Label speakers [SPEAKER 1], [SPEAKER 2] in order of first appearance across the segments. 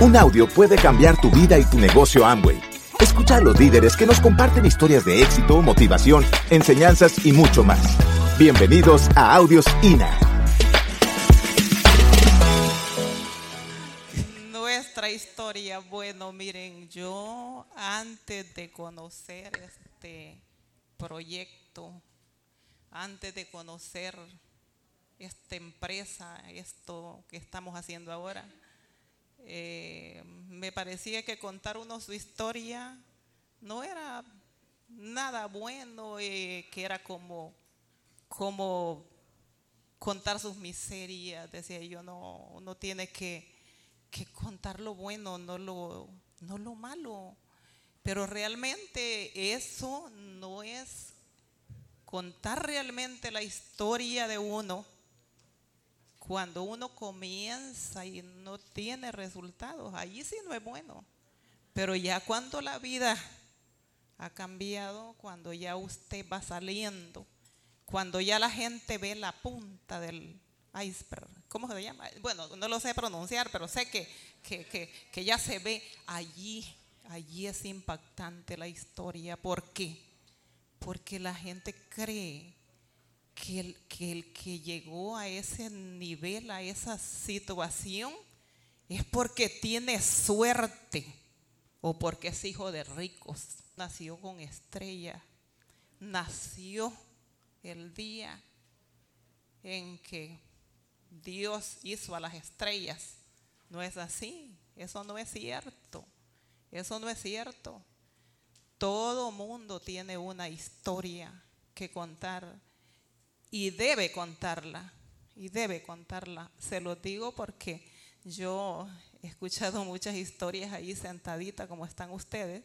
[SPEAKER 1] Un audio puede cambiar tu vida y tu negocio Amway. Escucha a los líderes que nos comparten historias de éxito, motivación, enseñanzas y mucho más. Bienvenidos a Audios INA.
[SPEAKER 2] Nuestra historia, bueno, miren, yo antes de conocer este proyecto, antes de conocer esta empresa, esto que estamos haciendo ahora, eh, me parecía que contar uno su historia no era nada bueno, eh, que era como, como contar sus miserias, decía yo, no, uno tiene que, que contar lo bueno, no lo, no lo malo. Pero realmente eso no es contar realmente la historia de uno cuando uno comienza y no tiene resultados, allí sí no es bueno. Pero ya cuando la vida ha cambiado, cuando ya usted va saliendo, cuando ya la gente ve la punta del iceberg, ¿cómo se llama? Bueno, no lo sé pronunciar, pero sé que, que, que ya se ve allí, allí es impactante la historia. ¿Por qué? Porque la gente cree que el, que llegó a ese nivel, a esa situación, es porque tiene suerte o porque es hijo de ricos. Nació con estrella. Nació el día en que Dios hizo a las estrellas. No es así. Eso no es cierto. Eso no es cierto. Todo mundo tiene una historia que contar y debe contarla, y debe contarla. Se lo digo porque yo he escuchado muchas historias ahí sentaditas como están ustedes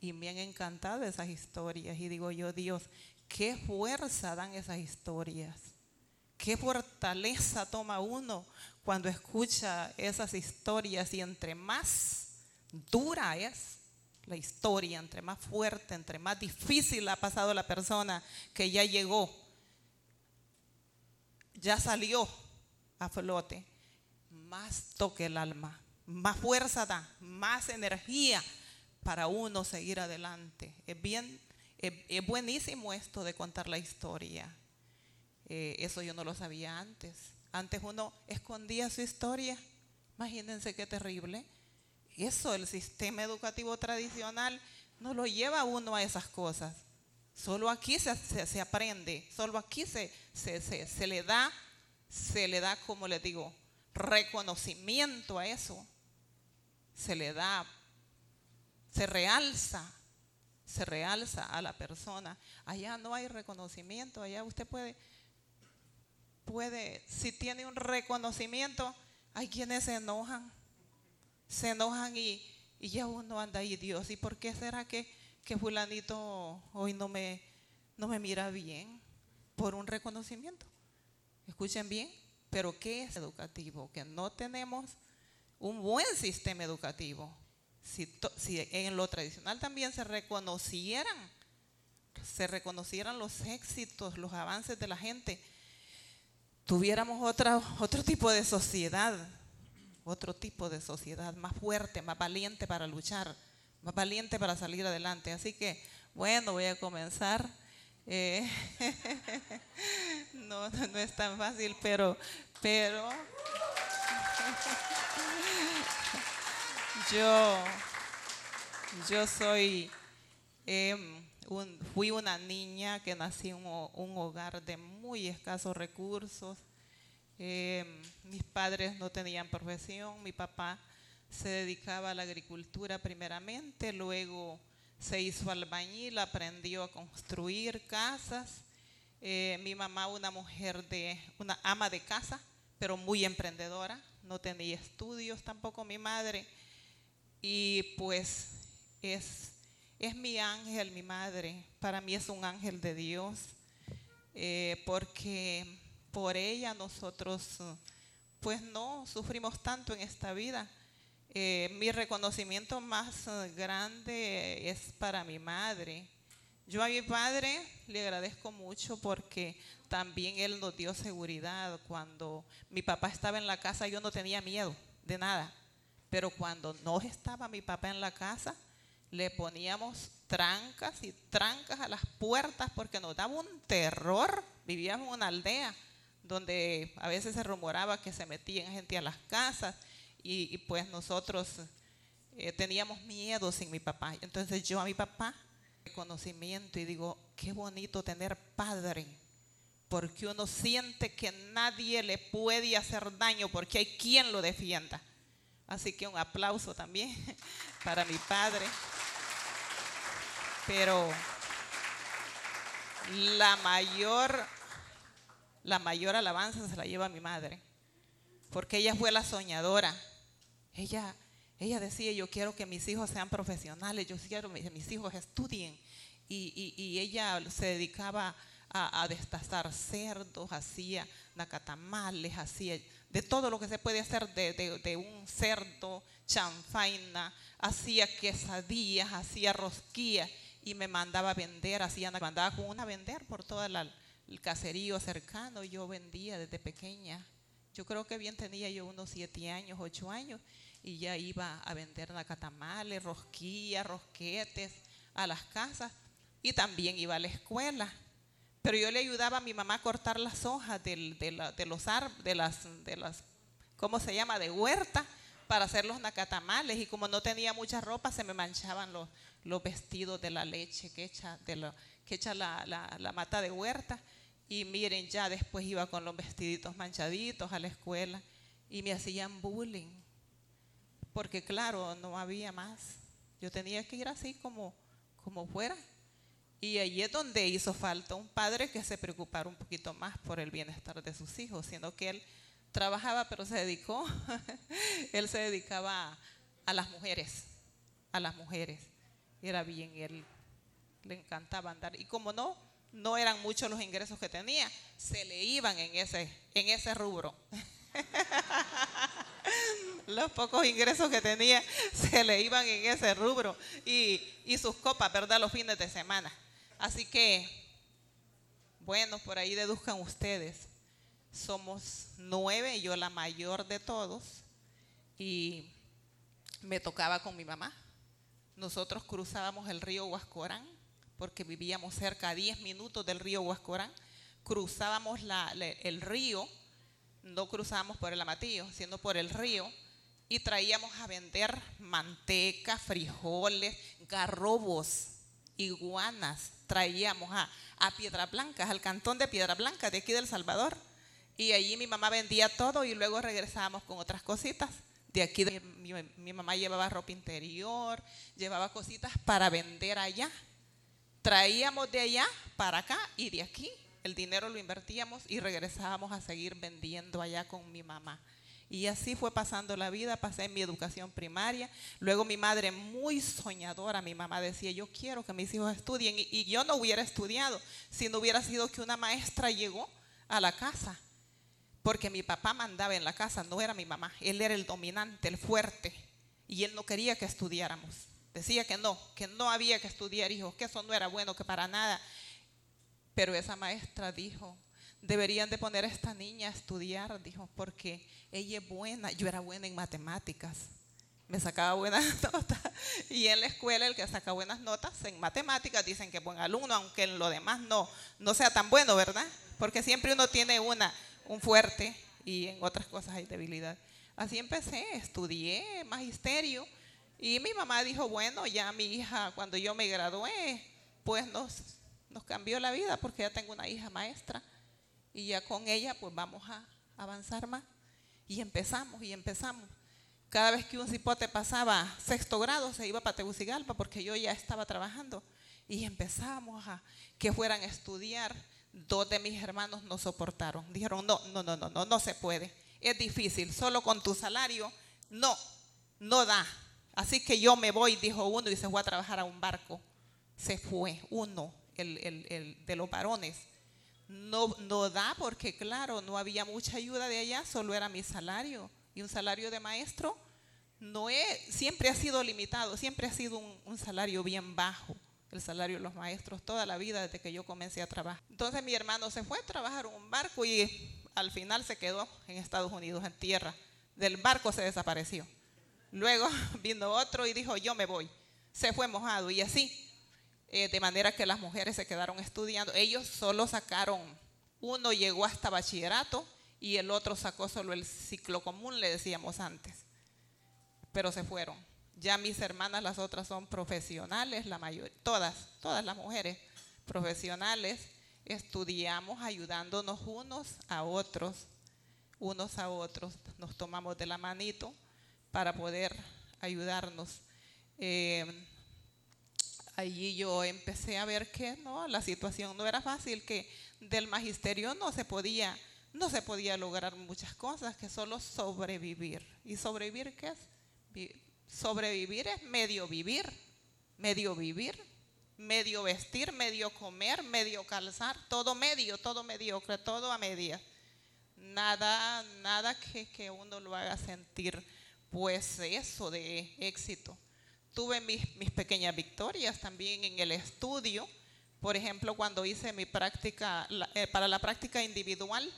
[SPEAKER 2] y me han encantado esas historias y digo yo, Dios, qué fuerza dan esas historias. Qué fortaleza toma uno cuando escucha esas historias y entre más dura es la historia, entre más fuerte, entre más difícil ha pasado la persona que ya llegó ya salió a flote, más toque el alma, más fuerza da, más energía para uno seguir adelante. Es bien, es, buenísimo esto de contar la historia. Eh, eso yo no lo sabía antes. Antes uno escondía su historia. Imagínense qué terrible. Eso, el sistema educativo tradicional, no lo lleva uno a esas cosas. Solo aquí se, aprende, solo aquí se, se, le da, se le da, como les digo, reconocimiento a eso. Se le da, se realza, se realza a la persona. Allá no hay reconocimiento, allá usted puede, puede, si tiene un reconocimiento, hay quienes se enojan, se enojan y, y ya uno anda ahí, Dios, ¿y por qué será que que fulanito hoy no me, no me mira bien por un reconocimiento. Escuchen bien, pero ¿qué es educativo? Que no tenemos un buen sistema educativo. Si, en lo tradicional también se reconocieran, se reconocieran los éxitos, los avances de la gente, tuviéramos otra, otro tipo de sociedad, otro tipo de sociedad más fuerte, más valiente para luchar valiente para salir adelante. Así que, bueno, voy a comenzar. Eh, no, no es tan fácil, pero, pero yo, yo soy, em, fui una niña que nací en un, hogar de muy escasos recursos. Em, mis padres no tenían profesión, mi papá se dedicaba a la agricultura primeramente, luego se hizo albañil, aprendió a construir casas. Eh, mi mamá, una mujer de, una ama de casa, pero muy emprendedora, no tenía estudios tampoco mi madre. Y pues es, es mi ángel, mi madre, para mí es un ángel de Dios, eh, porque por ella nosotros pues no sufrimos tanto en esta vida eh, mi reconocimiento más eh, grande es para mi madre. Yo a mi padre le agradezco mucho porque también él nos dio seguridad. Cuando mi papá estaba en la casa yo no tenía miedo de nada. Pero cuando no estaba mi papá en la casa, le poníamos trancas y trancas a las puertas porque nos daba un terror. Vivíamos en una aldea donde a veces se rumoraba que se metían gente a las casas y, pues nosotros eh, teníamos miedo sin mi papá. Entonces yo a mi papá conocimiento y digo, qué bonito tener padre, porque uno siente que nadie le puede hacer daño, porque hay quien lo defienda. Así que un aplauso también para mi padre. Pero la mayor, la mayor alabanza se la lleva mi madre, porque ella fue la soñadora. Ella, ella decía, yo quiero que mis hijos sean profesionales, yo quiero que mis hijos estudien. Y, ella se dedicaba a, destazar cerdos, hacía nacatamales, hacía de todo lo que se puede hacer de, de un cerdo, chanfaina, hacía quesadillas, hacía rosquillas y me mandaba a vender, hacía, me mandaba con una a vender por todo el caserío cercano. Yo vendía desde pequeña. Yo creo que bien tenía yo unos siete años, ocho años, y ya iba a vender nacatamales, rosquillas, rosquetes a las casas y también iba a la escuela. Pero yo le ayudaba a mi mamá a cortar las hojas de, los árboles, de las, de las, ¿cómo se llama?, de huerta para hacer los nacatamales. Y como no tenía mucha ropa, se me manchaban los, los vestidos de la leche que echa, de lo, que echa la, la, mata de huerta. Y miren, ya después iba con los vestiditos manchaditos a la escuela y me hacían bullying. Porque claro, no había más. Yo tenía que ir así como, como fuera. Y allí es donde hizo falta un padre que se preocupara un poquito más por el bienestar de sus hijos, siendo que él trabajaba, pero se dedicó, él se dedicaba a las mujeres, a las mujeres era bien, él le encantaba andar. Y como no, no eran muchos los ingresos que tenía, se le iban en ese, en ese rubro. los pocos ingresos que tenía se le iban en ese rubro y, y sus copas, ¿verdad? Los fines de semana. Así que, bueno, por ahí deduzcan ustedes. Somos nueve, yo la mayor de todos, y me tocaba con mi mamá nosotros cruzábamos el río Huascorán, porque vivíamos cerca a 10 minutos del río Huascorán. Cruzábamos el río, no cruzábamos por el Amatillo, sino por el río, y traíamos a vender manteca, frijoles, garrobos, iguanas. Traíamos a, a Piedra Blanca, al cantón de Piedra Blanca, de aquí del Salvador. Y allí mi mamá vendía todo y luego regresábamos con otras cositas de aquí mi, mamá llevaba ropa interior, llevaba cositas para vender allá. Traíamos de allá para acá y de aquí el dinero lo invertíamos y regresábamos a seguir vendiendo allá con mi mamá. Y así fue pasando la vida, pasé mi educación primaria. Luego mi madre, muy soñadora, mi mamá decía, yo quiero que mis hijos estudien. y yo no hubiera estudiado si no hubiera sido que una maestra llegó a la casa porque mi papá mandaba en la casa, no era mi mamá, él era el dominante, el fuerte, y él no quería que estudiáramos. Decía que no, que no había que estudiar, hijos, que eso no era bueno, que para nada. Pero esa maestra dijo, deberían de poner a esta niña a estudiar, dijo, porque ella es buena, yo era buena en matemáticas, me sacaba buenas notas. Y en la escuela el que saca buenas notas en matemáticas dicen que es buen alumno, aunque en lo demás no, no sea tan bueno, ¿verdad? Porque siempre uno tiene una, un fuerte y en otras cosas hay debilidad. Así empecé, estudié magisterio y mi mamá dijo, bueno, ya mi hija, cuando yo me gradué, pues nos, nos cambió la vida porque ya tengo una hija maestra y ya con ella pues vamos a avanzar más. Y empezamos y empezamos. Cada vez que un cipote pasaba sexto grado se iba para Tegucigalpa porque yo ya estaba trabajando y empezamos a que fueran a estudiar dos de mis hermanos no soportaron. Dijeron, no, no, no, no, no, no se puede. Es difícil, solo con tu salario, no, no da. Así que yo me voy, dijo uno, y se fue a trabajar a un barco. Se fue uno, el, el, de los varones. No, no da porque, claro, no había mucha ayuda de allá, solo era mi salario. Y un salario de maestro no es, siempre ha sido limitado, siempre ha sido un salario bien bajo el salario de los maestros toda la vida desde que yo comencé a trabajar. Entonces mi hermano se fue a trabajar en un barco y al final se quedó en Estados Unidos, en tierra. Del barco se desapareció. Luego vino otro y dijo, yo me voy. Se fue mojado y así. Eh, de manera que las mujeres se quedaron estudiando. Ellos solo sacaron, uno llegó hasta bachillerato y el otro sacó solo el ciclo común, le decíamos antes. Pero se fueron. Ya mis hermanas, las otras son profesionales, la mayoría, todas, todas las mujeres profesionales, estudiamos ayudándonos unos a otros, unos a otros, nos tomamos de la manito para poder ayudarnos. Eh, allí yo empecé a ver que no, la situación no era fácil, que del magisterio no se podía, no se podía lograr muchas cosas, que solo sobrevivir. ¿Y sobrevivir qué es? Sobrevivir es medio vivir, medio vivir, medio vestir, medio comer, medio calzar, todo medio, todo mediocre, todo a media. Nada, nada que, que uno lo haga sentir pues eso de éxito tuve mis, pequeñas victorias también en el estudio. Por ejemplo, cuando hice mi práctica, eh, para la práctica individual,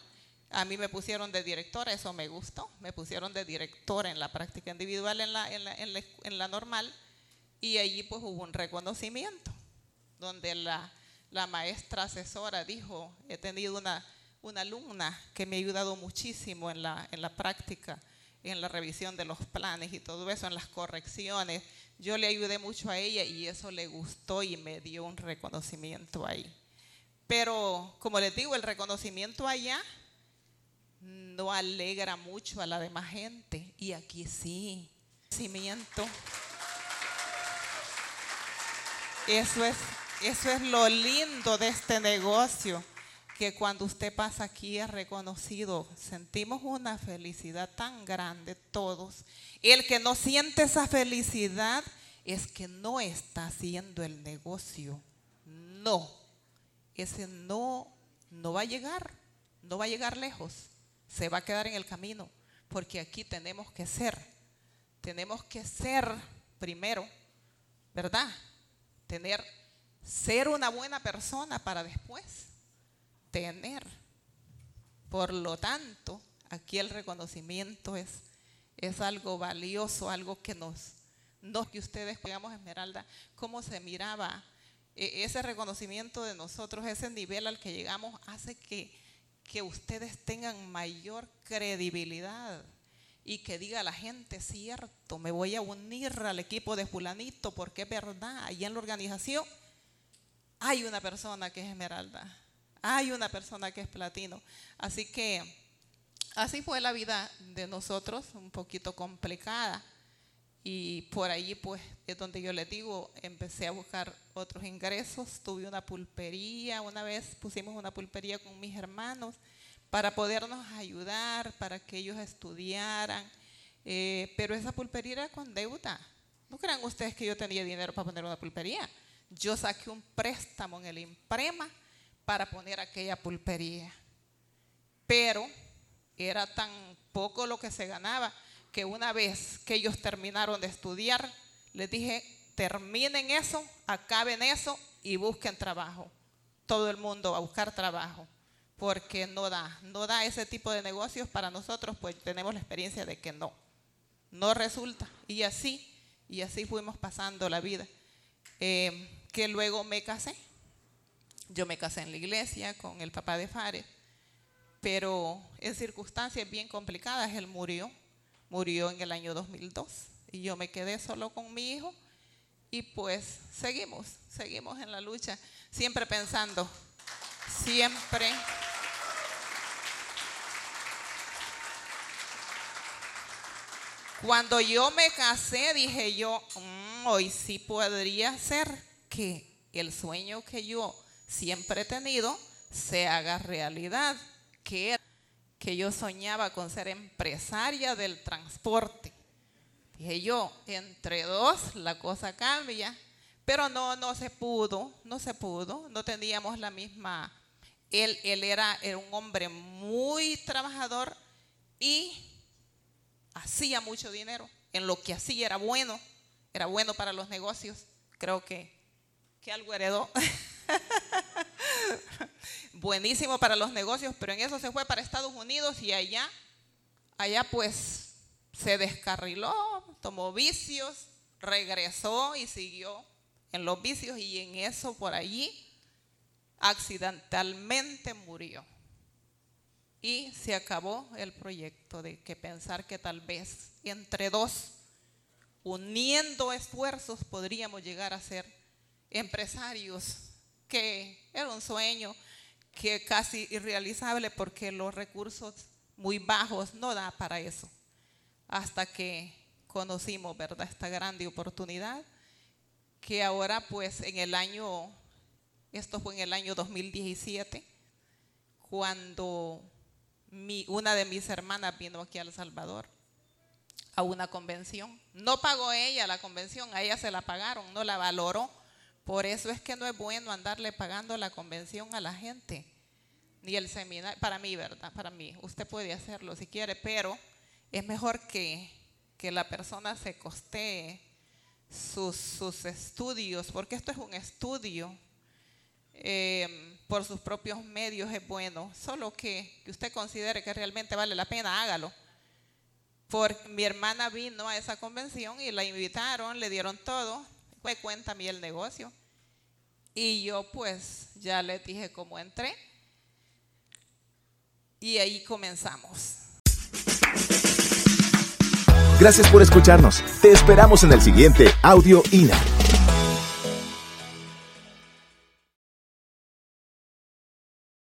[SPEAKER 2] a mí me pusieron de directora, eso me gustó. Me pusieron de directora en la práctica individual, en la, en la, normal, y allí pues hubo un reconocimiento, donde la, maestra asesora dijo, he tenido una, una alumna que me ha ayudado muchísimo en la, en la práctica, en la revisión de los planes y todo eso, en las correcciones yo le ayudé mucho a ella y eso le gustó y me dio un reconocimiento ahí. Pero como les digo, el reconocimiento allá no alegra mucho a la demás gente y aquí sí. Reconocimiento. Eso es, eso es lo lindo de este negocio, que cuando usted pasa aquí es reconocido. Sentimos una felicidad tan grande todos el que no siente esa felicidad es que no está haciendo el negocio. No. Ese no, no va a llegar. No va a llegar lejos. Se va a quedar en el camino. Porque aquí tenemos que ser. Tenemos que ser primero, ¿verdad? Tener, ser una buena persona para después tener. Por lo tanto, aquí el reconocimiento es es algo valioso, algo que nos, no que ustedes, digamos, Esmeralda, cómo se miraba e, ese reconocimiento de nosotros, ese nivel al que llegamos, hace que, que ustedes tengan mayor credibilidad y que diga la gente, cierto, me voy a unir al equipo de fulanito porque es verdad, allí en la organización hay una persona que es esmeralda, hay una persona que es platino. Así que Así fue la vida de nosotros, un poquito complicada. Y por allí, pues, es donde yo les digo, empecé a buscar otros ingresos. Tuve una pulpería, una vez pusimos una pulpería con mis hermanos para podernos ayudar, para que ellos estudiaran. Eh, pero esa pulpería era con deuda. No crean ustedes que yo tenía dinero para poner una pulpería. Yo saqué un préstamo en el Imprema para poner aquella pulpería. Pero era tan poco lo que se ganaba que una vez que ellos terminaron de estudiar, les dije, terminen eso, acaben eso y busquen trabajo. Todo el mundo a buscar trabajo, porque no da, no da ese tipo de negocios para nosotros, pues tenemos la experiencia de que no, no resulta. Y así, y así fuimos pasando la vida. Eh, que luego me casé. Yo me casé en la iglesia con el papá de Fares pero en circunstancias bien complicadas él murió, murió en el año 2002 y yo me quedé solo con mi hijo y pues seguimos, seguimos en la lucha, siempre pensando, siempre... Cuando yo me casé dije yo, mm, hoy sí podría ser que el sueño que yo siempre he tenido se haga realidad que que yo soñaba con ser empresaria del transporte. Dije yo, entre dos la cosa cambia, pero no, no se pudo, no se pudo, no teníamos la misma, él, él era, era un hombre muy trabajador y hacía mucho dinero, en lo que hacía era bueno, era bueno para los negocios, creo que, que algo heredó. buenísimo para los negocios, pero en eso se fue para Estados Unidos y allá, allá pues se descarriló, tomó vicios, regresó y siguió en los vicios y en eso por allí accidentalmente murió. Y se acabó el proyecto de que pensar que tal vez entre dos, uniendo esfuerzos, podríamos llegar a ser empresarios, que era un sueño que casi irrealizable porque los recursos muy bajos no da para eso. Hasta que conocimos, ¿verdad? Esta grande oportunidad que ahora pues en el año, esto fue en el año 2017, cuando mi, una de mis hermanas vino aquí a El Salvador a una convención. No pagó ella la convención, a ella se la pagaron, no la valoró. Por eso es que no es bueno andarle pagando la convención a la gente, ni el seminario, para mí, ¿verdad? Para mí, usted puede hacerlo si quiere, pero es mejor que, que la persona se costee sus, sus, estudios, porque esto es un estudio eh, por sus propios medios, es bueno, solo que, que usted considere que realmente vale la pena, hágalo. Porque mi hermana vino a esa convención y la invitaron, le dieron todo, fue cuéntame el negocio. Y yo pues ya le dije cómo entré. Y ahí comenzamos.
[SPEAKER 1] Gracias por escucharnos. Te esperamos en el siguiente Audio INA.